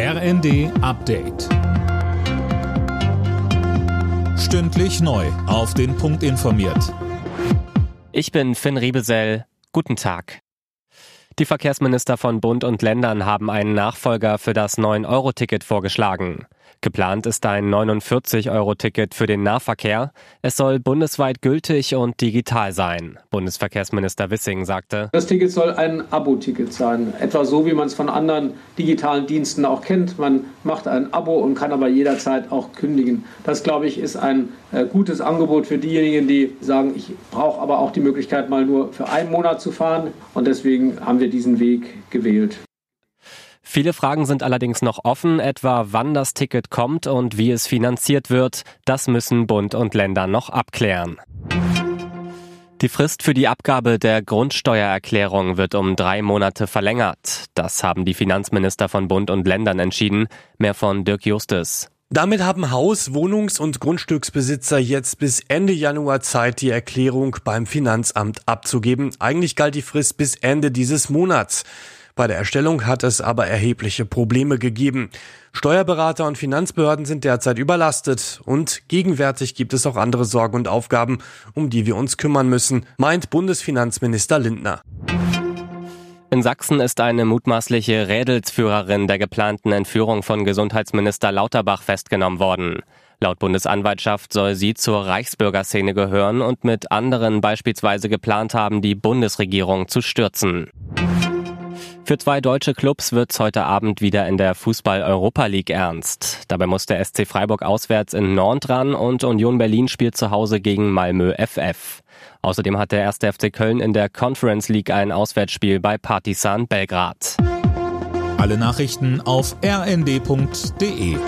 RND Update. Stündlich neu. Auf den Punkt informiert. Ich bin Finn Riebesell. Guten Tag. Die Verkehrsminister von Bund und Ländern haben einen Nachfolger für das 9-Euro-Ticket vorgeschlagen. Geplant ist ein 49-Euro-Ticket für den Nahverkehr. Es soll bundesweit gültig und digital sein. Bundesverkehrsminister Wissing sagte, Das Ticket soll ein Abo-Ticket sein. Etwa so, wie man es von anderen digitalen Diensten auch kennt. Man macht ein Abo und kann aber jederzeit auch kündigen. Das, glaube ich, ist ein äh, gutes Angebot für diejenigen, die sagen, ich brauche aber auch die Möglichkeit, mal nur für einen Monat zu fahren. Und deswegen haben wir diesen Weg gewählt. Viele Fragen sind allerdings noch offen, etwa wann das Ticket kommt und wie es finanziert wird. Das müssen Bund und Länder noch abklären. Die Frist für die Abgabe der Grundsteuererklärung wird um drei Monate verlängert. Das haben die Finanzminister von Bund und Ländern entschieden. Mehr von Dirk Justus. Damit haben Haus-, Wohnungs- und Grundstücksbesitzer jetzt bis Ende Januar Zeit, die Erklärung beim Finanzamt abzugeben. Eigentlich galt die Frist bis Ende dieses Monats. Bei der Erstellung hat es aber erhebliche Probleme gegeben. Steuerberater und Finanzbehörden sind derzeit überlastet und gegenwärtig gibt es auch andere Sorgen und Aufgaben, um die wir uns kümmern müssen, meint Bundesfinanzminister Lindner. In Sachsen ist eine mutmaßliche Rädelsführerin der geplanten Entführung von Gesundheitsminister Lauterbach festgenommen worden. Laut Bundesanwaltschaft soll sie zur Reichsbürgerszene gehören und mit anderen beispielsweise geplant haben, die Bundesregierung zu stürzen. Für zwei deutsche Clubs wird's heute Abend wieder in der Fußball-Europa League ernst. Dabei muss der SC Freiburg auswärts in Nantes ran und Union Berlin spielt zu Hause gegen Malmö FF. Außerdem hat der erste FC Köln in der Conference League ein Auswärtsspiel bei Partizan Belgrad. Alle Nachrichten auf rnd.de